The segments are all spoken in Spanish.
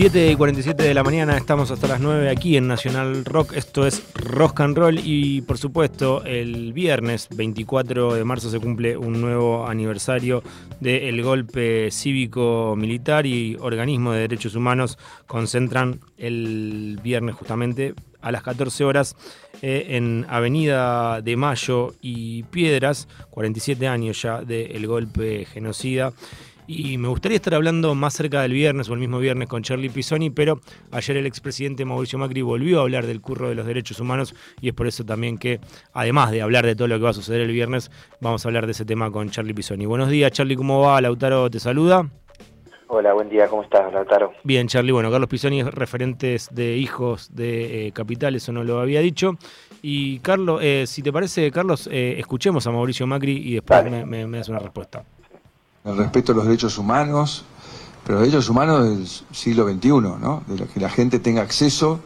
7 y 47 de la mañana, estamos hasta las 9 aquí en Nacional Rock. Esto es Rock and Roll y por supuesto el viernes 24 de marzo se cumple un nuevo aniversario del golpe cívico militar y organismos de derechos humanos concentran el viernes justamente a las 14 horas eh, en Avenida de Mayo y Piedras, 47 años ya del golpe genocida. Y me gustaría estar hablando más cerca del viernes o el mismo viernes con Charlie Pisoni, pero ayer el expresidente Mauricio Macri volvió a hablar del curro de los derechos humanos y es por eso también que, además de hablar de todo lo que va a suceder el viernes, vamos a hablar de ese tema con Charlie Pisoni. Buenos días, Charlie, ¿cómo va? Lautaro te saluda. Hola, buen día, ¿cómo estás, Lautaro? Bien, Charlie. Bueno, Carlos Pisoni es referentes de hijos de eh, Capital, eso no lo había dicho. Y Carlos, eh, si te parece, Carlos, eh, escuchemos a Mauricio Macri y después me, me, me das una respuesta el respeto a los derechos humanos, pero los derechos humanos del siglo XXI, ¿no? De que la gente tenga acceso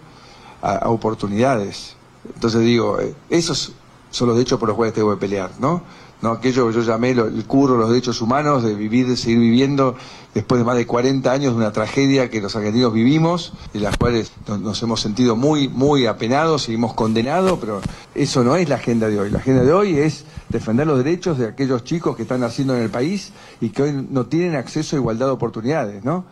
a, oportunidades. Entonces digo, eh, esos son los derechos por los cuales tengo que pelear, ¿no? ¿no? Aquello que yo llamé el curro, los derechos humanos, de vivir, de seguir viviendo después de más de 40 años de una tragedia que los argentinos vivimos, de las cuales nos hemos sentido muy, muy apenados, seguimos condenados, pero eso no es la agenda de hoy. La agenda de hoy es defender los derechos de aquellos chicos que están naciendo en el país y que hoy no tienen acceso a igualdad de oportunidades, ¿no?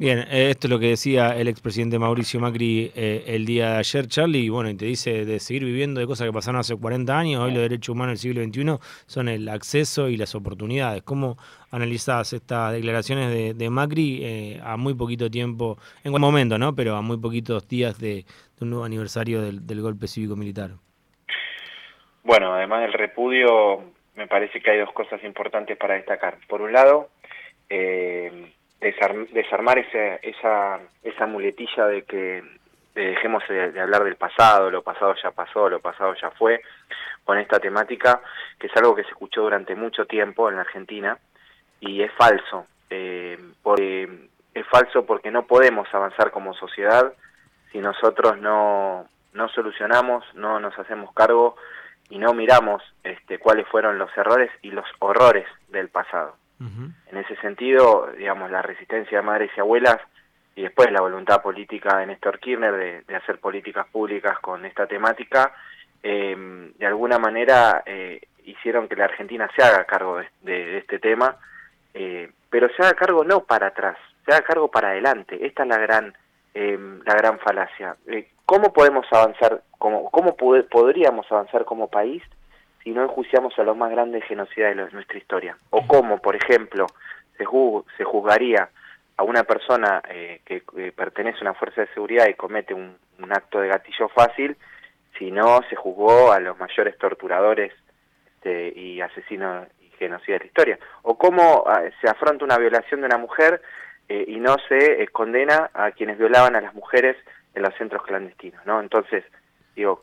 Bien, eh, esto es lo que decía el expresidente Mauricio Macri eh, el día de ayer, Charlie, y bueno, y te dice de seguir viviendo de cosas que pasaron hace 40 años, hoy los derechos humanos del siglo XXI son el acceso y las oportunidades. ¿Cómo analizás estas declaraciones de, Macri eh, a muy poquito tiempo, en buen momento, ¿no? Pero a muy poquitos días de, un nuevo aniversario del, golpe cívico-militar? Bueno, además del repudio, me parece que hay dos cosas importantes para destacar. Por un lado, eh, desarmar esa, esa, esa muletilla de que dejemos de, hablar del pasado, lo pasado ya pasó, lo pasado ya fue, con esta temática, que es algo que se escuchó durante mucho tiempo en la Argentina, y es falso. Eh, porque, es falso porque no podemos avanzar como sociedad si nosotros no, no solucionamos, no nos hacemos cargo y no miramos este, cuáles fueron los errores y los horrores del pasado. En ese sentido, digamos, la resistencia de madres y abuelas y después la voluntad política de Néstor Kirchner de, hacer políticas públicas con esta temática, em, de alguna manera eh, hicieron que la Argentina se haga cargo de, este tema, eh, pero se haga cargo no para atrás, se haga cargo para adelante. Esta es la gran, em, la gran falacia. Eh, ¿Cómo podemos avanzar, cómo, cómo podríamos avanzar como país si no enjuiciamos a los más grandes genocidas de nuestra historia. O cómo, por ejemplo, se, se juzgaría a una persona eh, que, pertenece a una fuerza de seguridad y comete un, acto de gatillo fácil si no se juzgó a los mayores torturadores este, y asesinos y genocidas de la historia. O cómo ah, se afronta una violación de una mujer eh, y no se eh, condena a quienes violaban a las mujeres en los centros clandestinos, ¿no? Entonces, digo,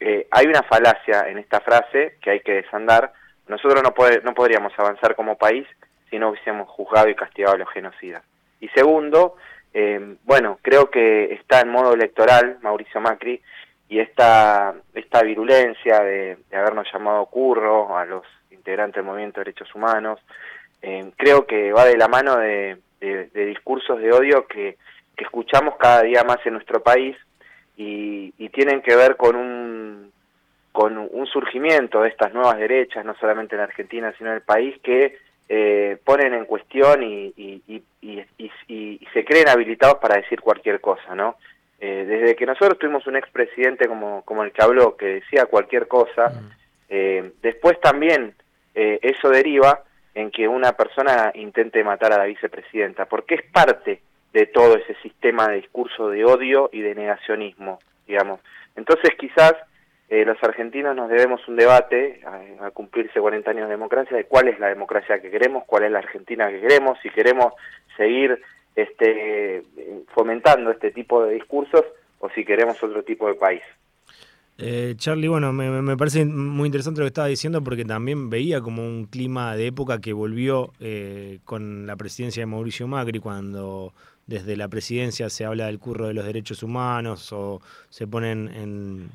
eh, hay una falacia en esta frase que hay que desandar. Nosotros no, no podríamos avanzar como país si no hubiésemos juzgado y castigado a los genocidas. Y segundo, eh, bueno, creo que está en modo electoral Mauricio Macri y esta, esta virulencia de, habernos llamado curro a los integrantes del movimiento de derechos humanos, creo que va de la mano de, discursos de odio que, que escuchamos cada día más en nuestro país y, tienen que ver con un, con un surgimiento de estas nuevas derechas, no solamente en Argentina, sino en el país, que eh, ponen en cuestión y, y, se creen habilitados para decir cualquier cosa, ¿no? Eh, desde que nosotros tuvimos un expresidente como, como el que habló, que decía cualquier cosa, mm. eh, después también eso deriva en que una persona intente matar a la vicepresidenta, porque es parte de todo ese sistema de discurso de odio y de negacionismo, digamos. Entonces quizás eh, los argentinos nos debemos un debate a, cumplirse 40 años de democracia de cuál es la democracia que queremos, cuál es la Argentina que queremos, si queremos seguir este, fomentando este tipo de discursos o si queremos otro tipo de país. Eh, Charlie, bueno, me, parece muy interesante lo que estaba diciendo porque también veía como un clima de época que volvió eh, con la presidencia de Mauricio Macri cuando desde la presidencia se habla del curro de los derechos humanos o se ponen en,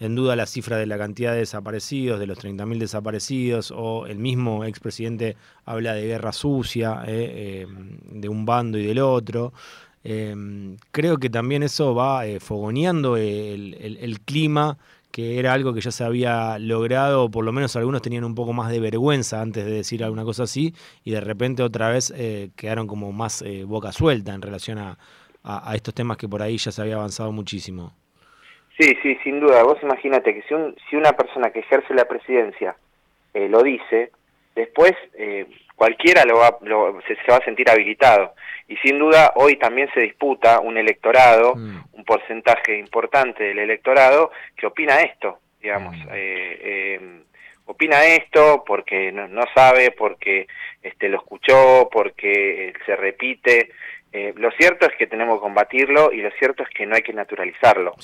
en duda la cifra de la cantidad de desaparecidos, de los 30.000 desaparecidos, o el mismo expresidente habla de guerra sucia, eh, eh, de un bando y del otro. Em, creo que también eso va eh, fogoneando el, clima, que era algo que ya se había logrado, o por lo menos algunos tenían un poco más de vergüenza antes de decir alguna cosa así, y de repente otra vez eh, quedaron como más eh, boca suelta en relación a, estos temas que por ahí ya se había avanzado muchísimo. Sí, sí, sin duda. Vos imagínate que si, si una persona que ejerce la presidencia lo dice, después cualquiera lo va, se, va a sentir habilitado. Y sin duda hoy también se disputa un electorado, mm. un porcentaje importante del electorado que opina esto, digamos. Mm. Eh, em, opina esto porque no, sabe, porque este, lo escuchó, porque eh, se repite. Eh, lo cierto es que tenemos que combatirlo y lo cierto es que no hay que naturalizarlo.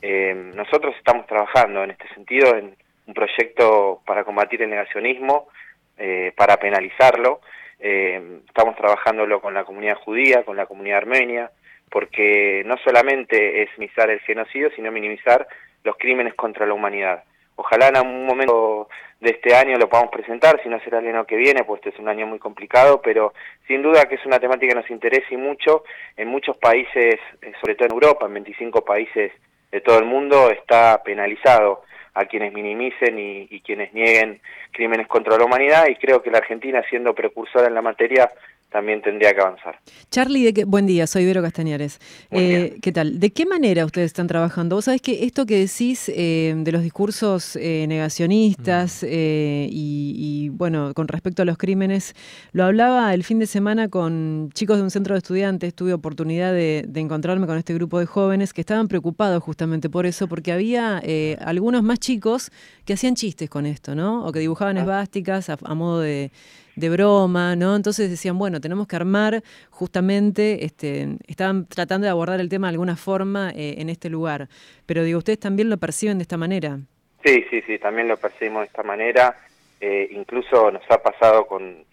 Em, nosotros estamos trabajando en este sentido en un proyecto para combatir el negacionismo eh, para penalizarlo. Eh, estamos trabajándolo con la comunidad judía, con la comunidad armenia, porque no solamente es minimizar el genocidio, sino minimizar los crímenes contra la humanidad. Ojalá en algún momento de este año lo podamos presentar, si no será el año que viene, pues este es un año muy complicado, pero sin duda que es una temática que nos interesa y mucho. En muchos países, eh, sobre todo en Europa, en 25 países de todo el mundo, está penalizado a quienes minimicen y, quienes nieguen crímenes contra la humanidad y creo que la Argentina, siendo precursora en la materia, también tendría que avanzar. Charlie, de buen día, soy Vero Castañares. Eh, ¿Qué tal? ¿De qué manera ustedes están trabajando? Vos sabés que esto que decís eh, de los discursos eh, negacionistas mm. y, bueno, con respecto a los crímenes, lo hablaba el fin de semana con chicos de un centro de estudiantes, tuve oportunidad de, encontrarme con este grupo de jóvenes que estaban preocupados justamente por eso, porque había algunos más chicos que hacían chistes con esto, ¿no? O que dibujaban ah. esvásticas a modo de de broma, ¿no? Entonces decían, bueno, tenemos que armar justamente, este, estaban tratando de abordar el tema de alguna forma eh, en este lugar. Pero digo, ¿ustedes también lo perciben de esta manera? Sí, sí, sí, también lo percibimos de esta manera. Eh, incluso nos ha pasado con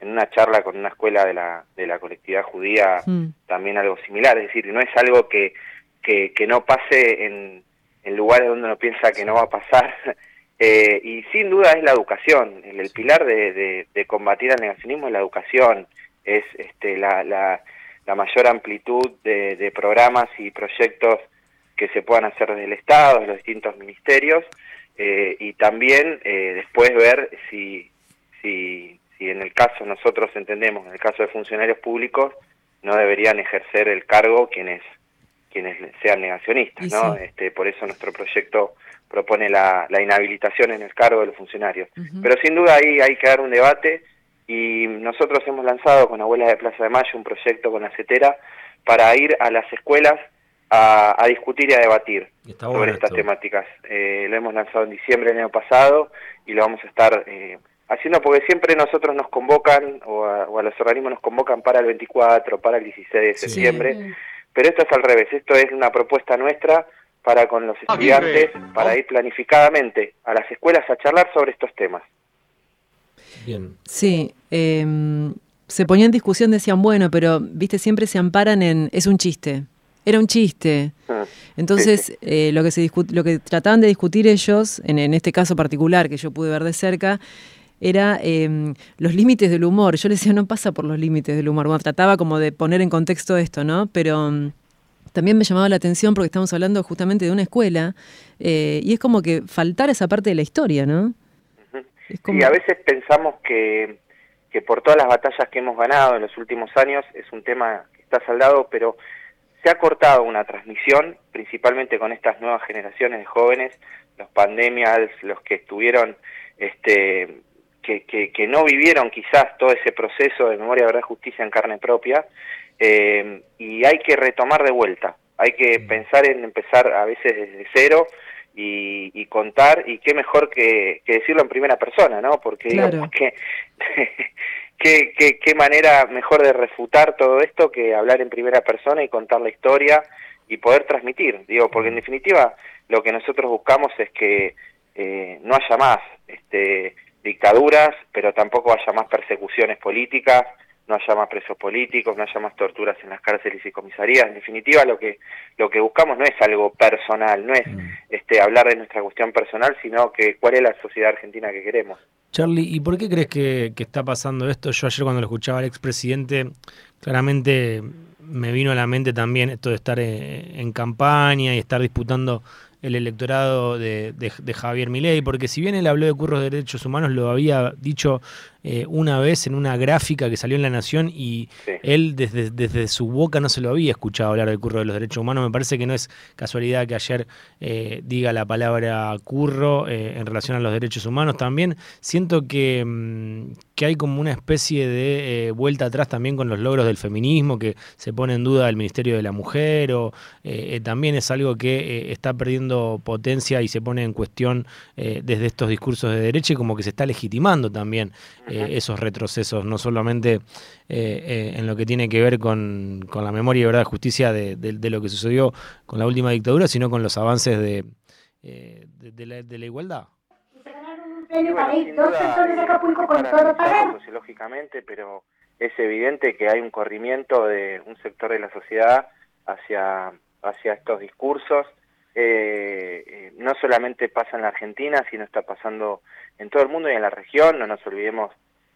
en una charla con una escuela de la, de la colectividad judía mm. también algo similar, es decir, no es algo que, que, que no pase en, en lugares donde uno piensa que no va a pasar, Eh, y sin duda es la educación, el, pilar de, combatir al negacionismo es la educación, es este, la, la, mayor amplitud de, programas y proyectos que se puedan hacer desde el Estado, de los distintos ministerios, eh, y también eh, después ver si, si, si en el caso nosotros entendemos, en el caso de funcionarios públicos, no deberían ejercer el cargo quienes quienes sean negacionistas, ¿no? Este, por eso nuestro proyecto propone la, inhabilitación en el cargo de los funcionarios. Pero sin duda ahí hay que dar un debate y nosotros hemos lanzado con Abuelas de Plaza de Mayo un proyecto con la CETERA para ir a las escuelas a, discutir y a debatir sobre estas temáticas. Eh, lo hemos lanzado en diciembre del año pasado y lo vamos a estar eh, haciendo porque siempre nosotros nos convocan o a, los organismos nos convocan para el 24, para el 16 de septiembre, pero esto es al revés, esto es una propuesta nuestra para con los ah, estudiantes, para ir planificadamente a las escuelas a charlar sobre estos temas. Bien. Sí, em, se ponía en discusión, decían, bueno, pero, viste, siempre se amparan en, es un chiste, era un chiste. Ah, Entonces, eh, lo, que se lo que trataban de discutir ellos, en, en, este caso particular que yo pude ver de cerca, era em, los límites del humor. Yo les decía, no pasa por los límites del humor. Bueno, trataba como de poner en contexto esto, ¿no? Pero em, también me llamaba la atención porque estamos hablando justamente de una escuela eh, y es como que faltar esa parte de la historia, ¿no? Y a veces pensamos que, que por todas las batallas que hemos ganado en los últimos años es un tema que está saldado, pero se ha cortado una transmisión, principalmente con estas nuevas generaciones de jóvenes, los pandemias, los que estuvieron, este, que, que, que no vivieron quizás todo ese proceso de memoria, verdad, justicia en carne propia, eh, y hay que retomar de vuelta, hay que mm. pensar en empezar a veces desde cero y, contar, y qué mejor que, decirlo en primera persona, ¿no? Porque digamos que qué, qué, qué manera mejor de refutar todo esto que hablar en primera persona y contar la historia y poder transmitir, digo, porque en mm. definitiva lo que nosotros buscamos es que eh, no haya más este, dictaduras, pero tampoco haya más persecuciones políticas, no haya más presos políticos, no haya más torturas en las cárceles y comisarías. En definitiva, lo que lo que buscamos no es algo personal, no es mm. este hablar de nuestra cuestión personal, sino que cuál es la sociedad argentina que queremos. Charlie, ¿y por qué crees que, está pasando esto? Yo ayer cuando lo escuchaba al expresidente, claramente me vino a la mente también esto de estar eh, en campaña y estar disputando el electorado de, de, Javier Milei, porque si bien él habló de curros de derechos humanos, lo había dicho eh, una vez en una gráfica que salió en La Nación y él desde, desde, su boca no se lo había escuchado hablar del curro de los derechos humanos. Me parece que no es casualidad que ayer eh, diga la palabra curro eh, en relación a los derechos humanos. También siento que, mm, que hay como una especie de vuelta atrás también con los logros del feminismo, que se pone en duda el Ministerio de la Mujer, o también es algo que está perdiendo potencia y se pone en cuestión desde estos discursos de derecha y como que se está legitimando también eh, esos retrocesos, no solamente eh, eh, en lo que tiene que ver con, la memoria y verdad justicia de, lo que sucedió con la última dictadura, sino con los avances de, de, la, igualdad. Sociológicamente, pero es evidente que hay un corrimiento de un sector de la sociedad hacia, hacia estos discursos. no solamente pasa en la Argentina, sino está pasando en todo el mundo y en la región. No nos olvidemos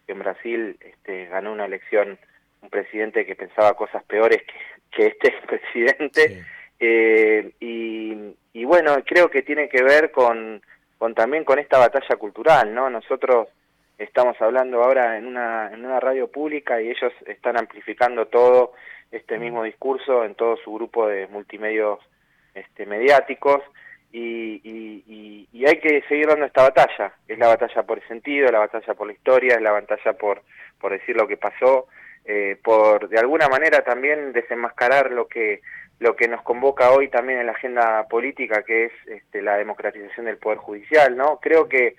que en Brasil este, ganó una elección un presidente que pensaba cosas peores que, este presidente. Eh, y, bueno, creo que tiene que ver con, con también con esta batalla cultural, ¿no? Nosotros estamos hablando ahora en una, en una radio pública y ellos están amplificando todo este mismo discurso en todo su grupo de multimedios este, mediáticos y, y, hay que seguir dando esta batalla. Es la batalla por el sentido, la batalla por la historia, es la batalla por, por decir lo que pasó, eh, por de alguna manera también desenmascarar lo que lo que nos convoca hoy también en la agenda política, que es este, la democratización del poder judicial, ¿no? Creo que,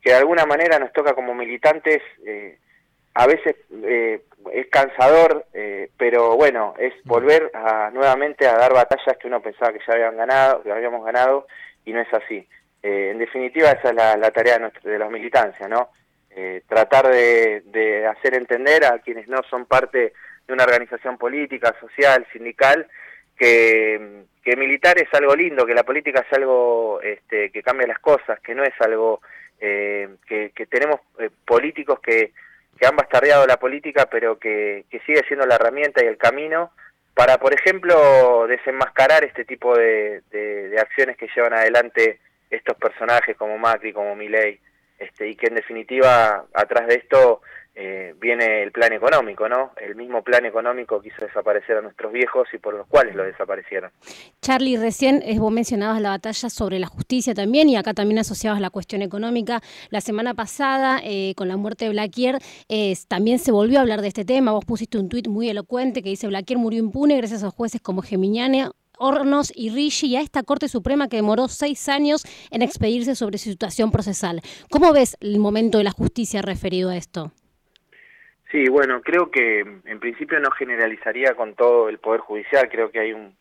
que de alguna manera nos toca como militantes eh, a veces eh, es cansador, eh, pero bueno, es mm. volver a, nuevamente a dar batallas que uno pensaba que ya habían ganado, que habíamos ganado, y no es así. Eh, en definitiva, esa es la, tarea de, de la militancia, ¿no? tratar de, hacer entender a quienes no son parte de una organización política, social, sindical, que, que militar es algo lindo, que la política es algo este, que cambia las cosas, que no es algo que, que tenemos políticos que que han bastardeado la política, pero que, sigue siendo la herramienta y el camino para, por ejemplo, desenmascarar este tipo de, de acciones que llevan adelante estos personajes como Macri, como Milei, este, y que en definitiva, atrás de esto, eh, viene el plan económico, ¿no? El mismo plan económico que hizo desaparecer a nuestros viejos y por los cuales lo desaparecieron. Charlie, recién eh, vos mencionabas la batalla sobre la justicia también y acá también asociabas la cuestión económica. La semana pasada, eh, con la muerte de Blaquier, también se volvió a hablar de este tema. Vos pusiste un tuit muy elocuente que dice Blaquier murió impune gracias a jueces como Geminiane, Hornos y Rishi y a esta Corte Suprema que demoró seis años en expedirse sobre su situación procesal. ¿Cómo ves el momento de la justicia referido a esto? Sí, bueno, creo que en principio no generalizaría con todo el Poder Judicial, creo que hay un,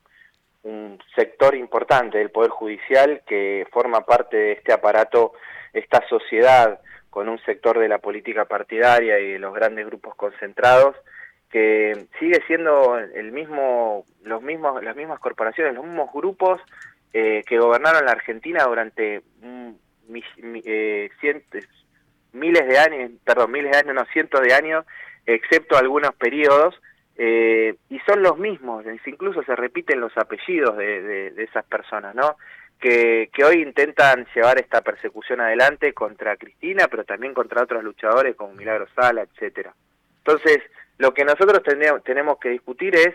un sector importante del Poder Judicial que forma parte de este aparato, esta sociedad con un sector de la política partidaria y de los grandes grupos concentrados que sigue siendo el mismo, los mismos, las mismas corporaciones, los mismos grupos eh, que gobernaron la Argentina durante eh, miles de años, perdón, miles de años, no cientos de años, excepto algunos periodos, eh, y son los mismos, incluso se repiten los apellidos de, esas personas, ¿no? Que, que, hoy intentan llevar esta persecución adelante contra Cristina, pero también contra otros luchadores como Milagro Sala, etcétera. Entonces, lo que nosotros tenemos que discutir es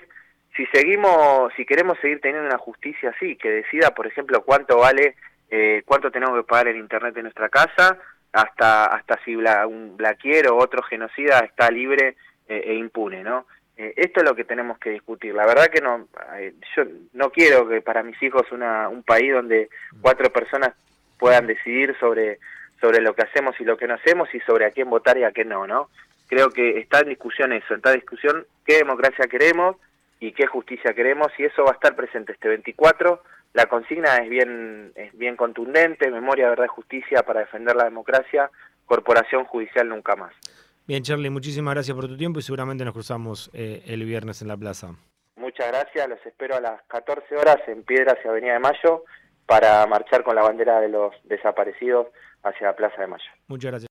si seguimos, si queremos seguir teniendo una justicia así, que decida, por ejemplo, cuánto vale, eh, cuánto tenemos que pagar el internet de nuestra casa, hasta hasta si un blaquiero o otro genocida está libre eh, e impune, ¿no? Eh, esto es lo que tenemos que discutir. La verdad que no, eh, yo no quiero que para mis hijos una, un país donde cuatro personas puedan decidir sobre sobre lo que hacemos y lo que no hacemos y sobre a quién votar y a quién no, ¿no? Creo que está en discusión eso, está en discusión qué democracia queremos y qué justicia queremos y eso va a estar presente este 24 la consigna es bien, es bien contundente, memoria, verdad y justicia para defender la democracia, corporación judicial nunca más. Bien, Charlie, muchísimas gracias por tu tiempo y seguramente nos cruzamos eh, el viernes en la plaza. Muchas gracias, los espero a las 14 horas en Piedras y Avenida de Mayo para marchar con la bandera de los desaparecidos hacia la Plaza de Mayo. Muchas gracias.